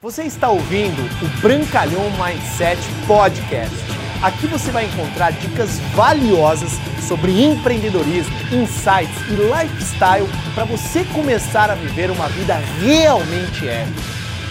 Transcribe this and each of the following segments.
Você está ouvindo o Brancalhão Mindset Podcast. Aqui você vai encontrar dicas valiosas sobre empreendedorismo, insights e lifestyle para você começar a viver uma vida realmente épica.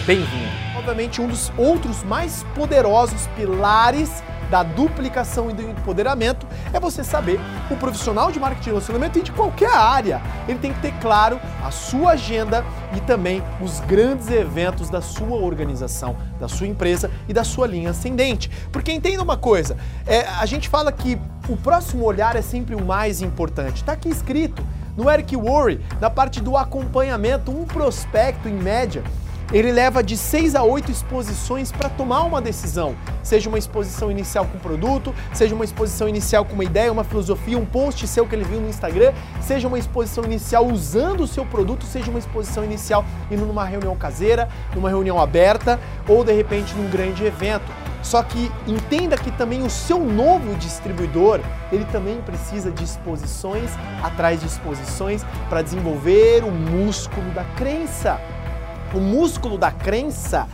Bem-vindo! Obviamente, um dos outros mais poderosos pilares da duplicação e do empoderamento é você saber o profissional de marketing e relacionamento e de qualquer área. Ele tem que ter claro a sua agenda e também os grandes eventos da sua organização, da sua empresa e da sua linha ascendente. Porque entenda uma coisa, é, a gente fala que o próximo olhar é sempre o mais importante. Está aqui escrito no Eric Worre, na parte do acompanhamento, um prospecto em média ele leva de 6 a 8 exposições para tomar uma decisão. Seja uma exposição inicial com produto, seja uma exposição inicial com uma ideia, uma filosofia, um post seu que ele viu no Instagram, seja uma exposição inicial usando o seu produto, seja uma exposição inicial indo numa reunião caseira, numa reunião aberta ou de repente num grande evento. Só que entenda que também o seu novo distribuidor, ele também precisa de exposições atrás de exposições para desenvolver o músculo da crença o músculo da crença,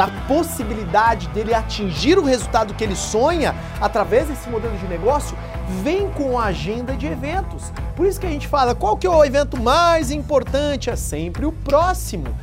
da possibilidade dele atingir o resultado que ele sonha através desse modelo de negócio, vem com a agenda de eventos. Por isso que a gente fala, qual que é o evento mais importante? É sempre o próximo.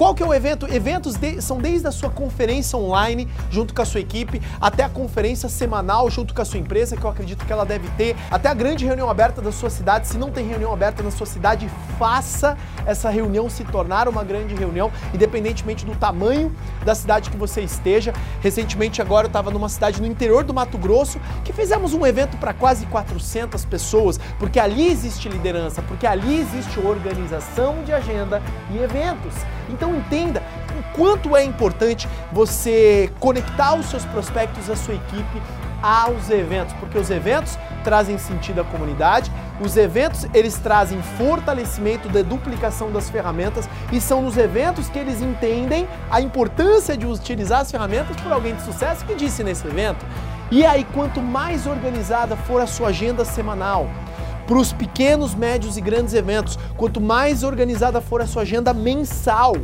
Qual que é o evento? Eventos de, são desde a sua conferência online junto com a sua equipe, até a conferência semanal junto com a sua empresa, que eu acredito que ela deve ter, até a grande reunião aberta da sua cidade. Se não tem reunião aberta na sua cidade, faça essa reunião se tornar uma grande reunião, independentemente do tamanho da cidade que você esteja. Recentemente agora eu estava numa cidade no interior do Mato Grosso que fizemos um evento para quase 400 pessoas, porque ali existe liderança, porque ali existe organização de agenda e eventos. Então entenda o quanto é importante você conectar os seus prospectos, a sua equipe aos eventos, porque os eventos trazem sentido à comunidade, os eventos eles trazem fortalecimento da duplicação das ferramentas e são nos eventos que eles entendem a importância de utilizar as ferramentas por alguém de sucesso que disse nesse evento. E aí, quanto mais organizada for a sua agenda semanal, para os pequenos, médios e grandes eventos. Quanto mais organizada for a sua agenda mensal,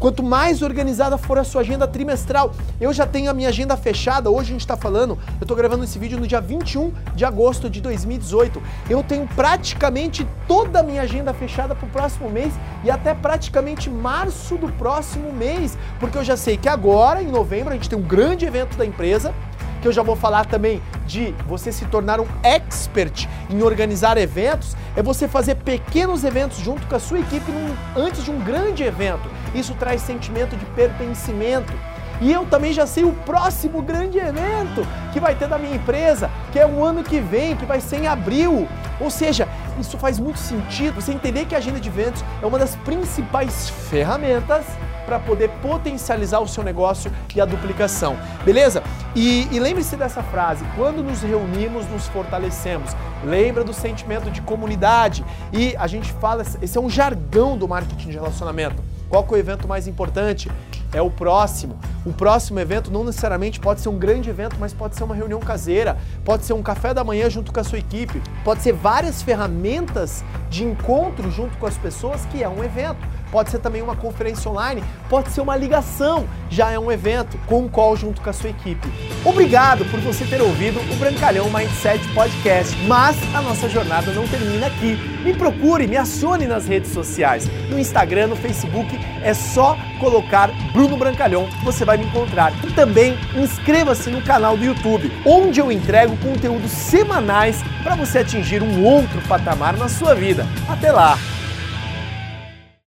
quanto mais organizada for a sua agenda trimestral. Eu já tenho a minha agenda fechada, hoje a gente está falando, eu estou gravando esse vídeo no dia 21 de agosto de 2018. Eu tenho praticamente toda a minha agenda fechada para o próximo mês e até praticamente março do próximo mês, porque eu já sei que agora, em novembro, a gente tem um grande evento da empresa que eu já vou falar também de você se tornar um expert em organizar eventos, é você fazer pequenos eventos junto com a sua equipe num, antes de um grande evento. Isso traz sentimento de pertencimento. E eu também já sei o próximo grande evento que vai ter da minha empresa, que é o ano que vem, que vai ser em abril. Ou seja, isso faz muito sentido você entender que a agenda de eventos é uma das principais ferramentas para poder potencializar o seu negócio e a duplicação, beleza? E, e lembre-se dessa frase: quando nos reunimos, nos fortalecemos. Lembra do sentimento de comunidade e a gente fala, esse é um jargão do marketing de relacionamento. Qual é o evento mais importante? É o próximo. O próximo evento não necessariamente pode ser um grande evento, mas pode ser uma reunião caseira, pode ser um café da manhã junto com a sua equipe, pode ser várias ferramentas de encontro junto com as pessoas que é um evento pode ser também uma conferência online, pode ser uma ligação, já é um evento com um call junto com a sua equipe. Obrigado por você ter ouvido o Brancalhão Mindset Podcast, mas a nossa jornada não termina aqui. Me procure, me acione nas redes sociais, no Instagram, no Facebook, é só colocar Bruno Brancalhão, você vai me encontrar. E também inscreva-se no canal do YouTube, onde eu entrego conteúdos semanais para você atingir um outro patamar na sua vida. Até lá!